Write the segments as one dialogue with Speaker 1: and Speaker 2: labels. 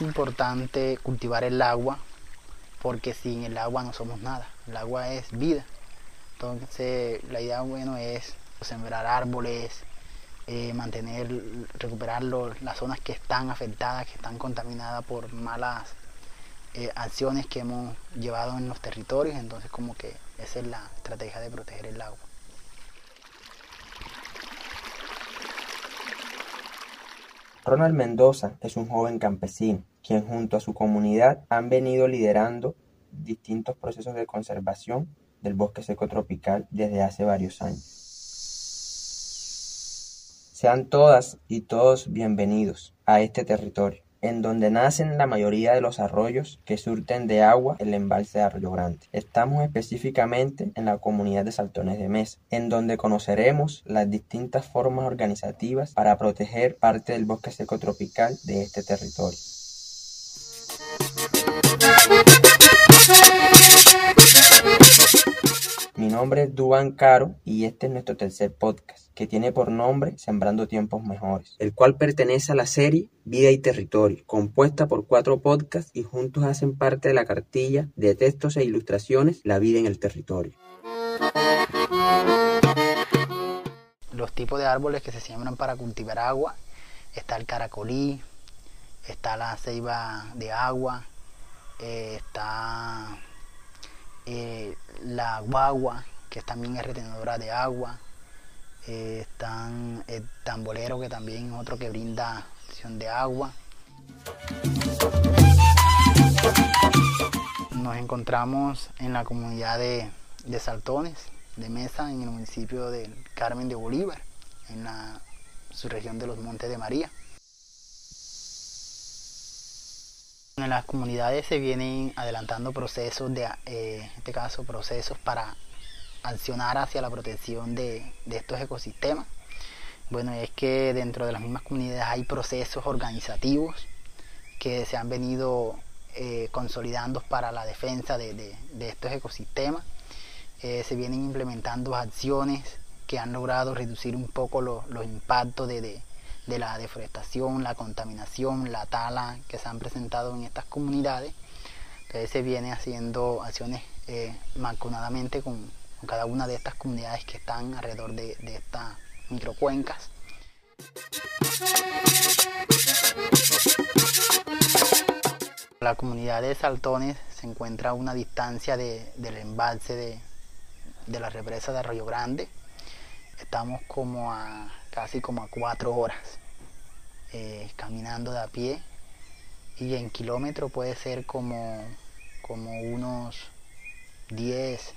Speaker 1: importante cultivar el agua porque sin el agua no somos nada. El agua es vida. Entonces la idea bueno es sembrar árboles, eh, mantener, recuperar las zonas que están afectadas, que están contaminadas por malas eh, acciones que hemos llevado en los territorios. Entonces como que esa es la estrategia de proteger el agua.
Speaker 2: Ronald Mendoza es un joven campesino, quien junto a su comunidad han venido liderando distintos procesos de conservación del bosque seco tropical desde hace varios años. Sean todas y todos bienvenidos a este territorio en donde nacen la mayoría de los arroyos que surten de agua el embalse de Arroyo Grande. Estamos específicamente en la comunidad de Saltones de Mesa, en donde conoceremos las distintas formas organizativas para proteger parte del bosque seco tropical de este territorio. Mi nombre es Duan Caro y este es nuestro tercer podcast, que tiene por nombre Sembrando Tiempos Mejores, el cual pertenece a la serie Vida y Territorio, compuesta por cuatro podcasts y juntos hacen parte de la cartilla de textos e ilustraciones La vida en el territorio.
Speaker 1: Los tipos de árboles que se siembran para cultivar agua, está el caracolí, está la ceiba de agua, eh, está eh, la guagua, que también es retenedora de agua, eh, están el tambolero, que también es otro que brinda de agua. Nos encontramos en la comunidad de, de Saltones, de Mesa, en el municipio de Carmen de Bolívar, en la subregión de los Montes de María. En las comunidades se vienen adelantando procesos, de, eh, en este caso procesos para accionar hacia la protección de, estos ecosistemas. Bueno, es que dentro de las mismas comunidades hay procesos organizativos que se han venido eh, consolidando para la defensa de, estos ecosistemas. Eh, se vienen implementando acciones que han logrado reducir un poco los impactos de, de la deforestación, la contaminación, la tala que se han presentado en estas comunidades. Entonces se viene haciendo acciones eh, con, cada una de estas comunidades que están alrededor de, estas microcuencas. La comunidad de Saltones se encuentra a una distancia del embalse de, de la represa de Arroyo Grande. Estamos como a casi como a cuatro horas eh, caminando de a pie y en kilómetro puede ser como, como unos 10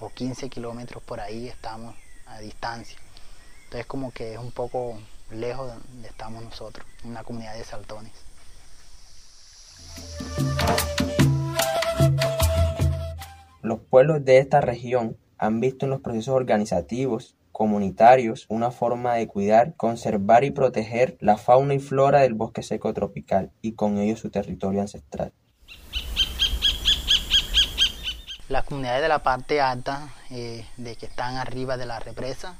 Speaker 1: o 15 kilómetros por ahí estamos a distancia. Entonces como que es un poco lejos de donde estamos nosotros, en una comunidad de saltones.
Speaker 2: Los pueblos de esta región han visto en los procesos organizativos comunitarios una forma de cuidar, conservar y proteger la fauna y flora del bosque seco tropical y con ello su territorio ancestral.
Speaker 1: Las comunidades de la parte alta, eh, de que están arriba de la represa,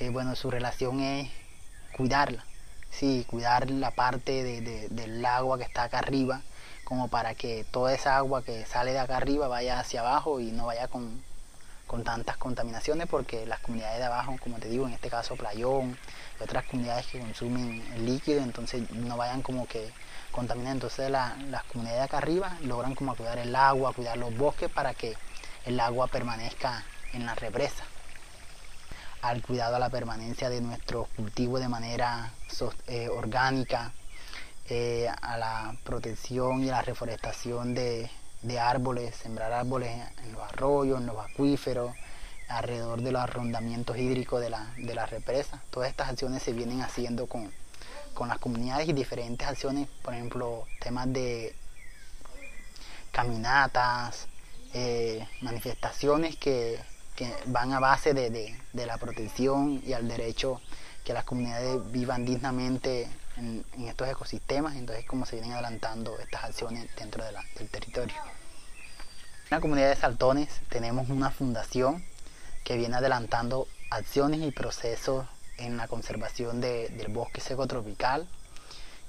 Speaker 1: eh, bueno, su relación es cuidarla, sí, cuidar la parte del agua que está acá arriba, como para que toda esa agua que sale de acá arriba vaya hacia abajo y no vaya con, con tantas contaminaciones porque las comunidades de abajo, como te digo, en este caso Playón y otras comunidades que consumen líquido, entonces no vayan como que contaminar. Entonces las comunidades de acá arriba logran como cuidar el agua, cuidar los bosques para que el agua permanezca en la represa. Al cuidado a la permanencia de nuestros cultivos de manera eh, orgánica, eh, a la protección y la reforestación de, de árboles, sembrar árboles en los arroyos, en los acuíferos, alrededor de los arrondamientos hídricos de la, de represa. Todas estas acciones se vienen haciendo con, las comunidades y diferentes acciones, por ejemplo, temas de caminatas, eh, manifestaciones que, van a base de, la protección y al derecho que las comunidades vivan dignamente en, estos ecosistemas, entonces como se vienen adelantando estas acciones dentro del territorio. En la comunidad de Saltones tenemos una fundación que viene adelantando acciones y procesos en la conservación del bosque seco tropical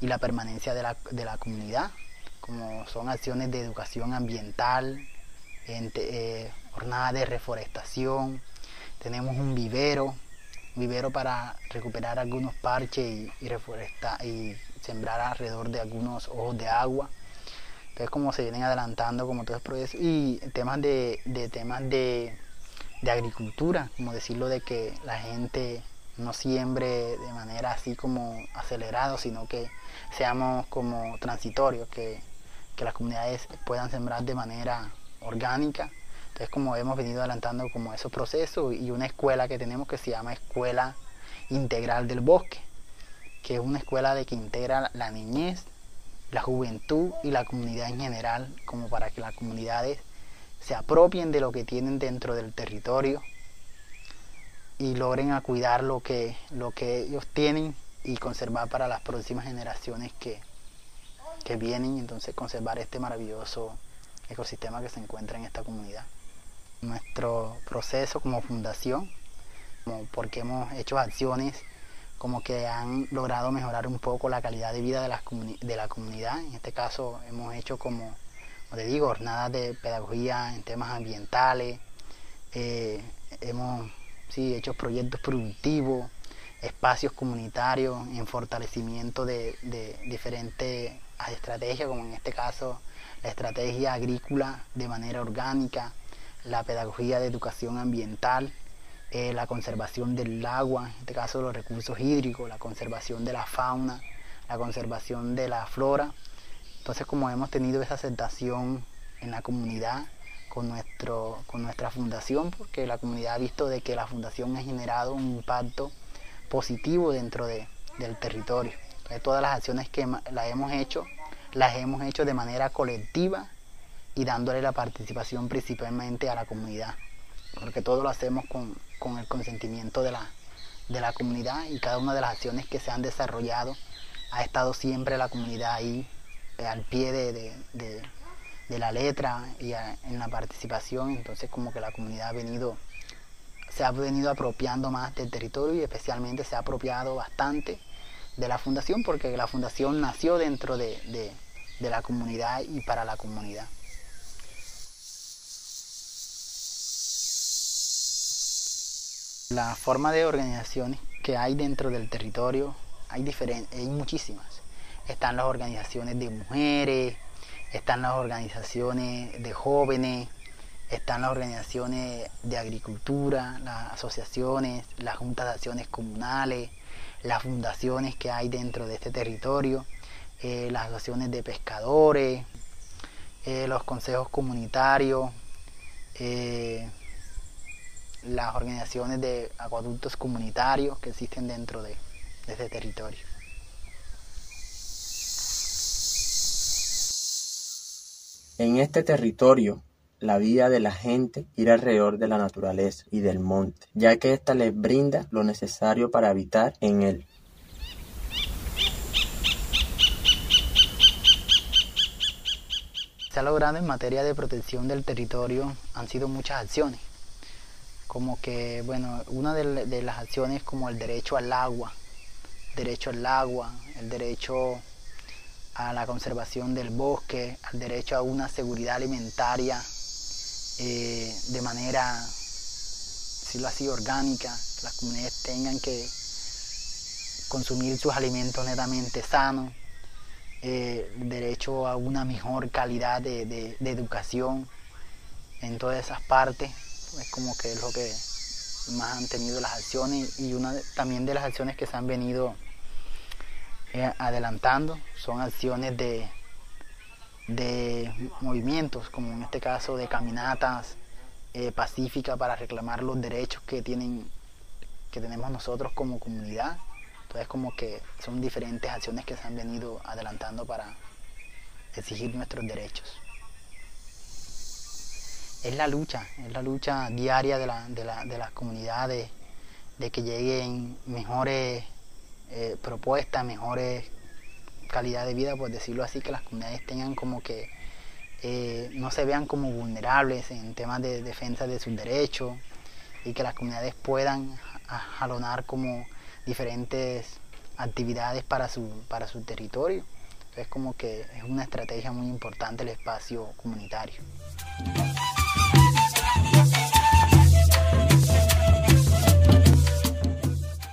Speaker 1: y la permanencia de la, de la comunidad, como son acciones de educación ambiental, eh, jornadas de reforestación, tenemos un vivero, vivero para recuperar algunos parches y, reforestar y sembrar alrededor de algunos ojos de agua. Entonces como se vienen adelantando como todos los procesos y temas de, temas de, de, agricultura, como decirlo de que la gente no siembre de manera así como acelerado, sino que seamos como transitorios, que, que las comunidades puedan sembrar de manera orgánica es como hemos venido adelantando como esos procesos y una escuela que tenemos que se llama Escuela Integral del Bosque, que es una escuela de que integra la niñez, la juventud y la comunidad en general, como para que las comunidades se apropien de lo que tienen dentro del territorio y logren a cuidar lo que, lo que ellos tienen y conservar para las próximas generaciones que, que vienen, entonces conservar este maravilloso ecosistema que se encuentra en esta comunidad nuestro proceso como fundación, porque hemos hecho acciones como que han logrado mejorar un poco la calidad de vida de, las de la comunidad. En este caso hemos hecho como, como te digo, jornadas de pedagogía en temas ambientales, eh, hemos sí, hecho proyectos productivos, espacios comunitarios en fortalecimiento de, de diferentes estrategias, como en este caso la estrategia agrícola de manera orgánica, la pedagogía de educación ambiental, eh, la conservación del agua, en este caso los recursos hídricos, la conservación de la fauna, la conservación de la flora. Entonces como hemos tenido esa aceptación en la comunidad con, nuestro, con nuestra fundación, porque la comunidad ha visto de que la fundación ha generado un impacto positivo dentro de, del territorio. Entonces todas las acciones que las hemos hecho, las hemos hecho de manera colectiva y dándole la participación principalmente a la comunidad, porque todo lo hacemos con, el consentimiento de la, de la comunidad y cada una de las acciones que se han desarrollado ha estado siempre la comunidad ahí eh, al pie de, la letra y en la participación, entonces como que la comunidad ha venido, se ha venido apropiando más del territorio y especialmente se ha apropiado bastante de la fundación porque la fundación nació dentro de la comunidad y para la comunidad. La forma de organizaciones que hay dentro del territorio hay, hay muchísimas. Están las organizaciones de mujeres, están las organizaciones de jóvenes, están las organizaciones de agricultura, las asociaciones, las juntas de acciones comunales, las fundaciones que hay dentro de este territorio, eh, las asociaciones de pescadores, eh, los consejos comunitarios, eh, las organizaciones de acueductos comunitarios que existen dentro de, este territorio.
Speaker 2: En este territorio, la vida de la gente gira alrededor de la naturaleza y del monte, ya que ésta les brinda lo necesario para habitar en él.
Speaker 1: Se ha logrado en materia de protección del territorio han sido muchas acciones como que, bueno, una de, las acciones como el derecho al agua, derecho al agua, el derecho a la conservación del bosque, al derecho a una seguridad alimentaria eh, de manera, decirlo así, orgánica, que las comunidades tengan que consumir sus alimentos netamente sanos, eh, derecho a una mejor calidad de educación en todas esas partes es como que es lo que más han tenido las acciones y una también de las acciones que se han venido eh, adelantando son acciones de, de movimientos, como en este caso de caminatas eh, pacíficas para reclamar los derechos que tienen que tenemos nosotros como comunidad. Entonces como que son diferentes acciones que se han venido adelantando para exigir nuestros derechos es la lucha, es la lucha diaria de, la, de, la, de las comunidades, de que lleguen mejores eh, propuestas, mejores calidad de vida, por decirlo así, que las comunidades tengan como que eh, no se vean como vulnerables en temas de defensa de sus derechos y que las comunidades puedan jalonar como diferentes actividades para su, para su territorio. Es como que es una estrategia muy importante el espacio comunitario.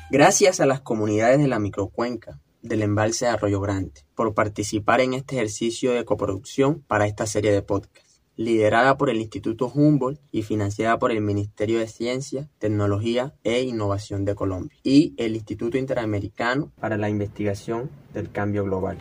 Speaker 2: Gracias a las comunidades de la microcuenca del embalse de Arroyo Grande por participar en este ejercicio de coproducción para esta serie de podcasts, liderada por el Instituto Humboldt y financiada por el Ministerio de Ciencia, Tecnología e Innovación de Colombia y el Instituto Interamericano para la Investigación del Cambio Global.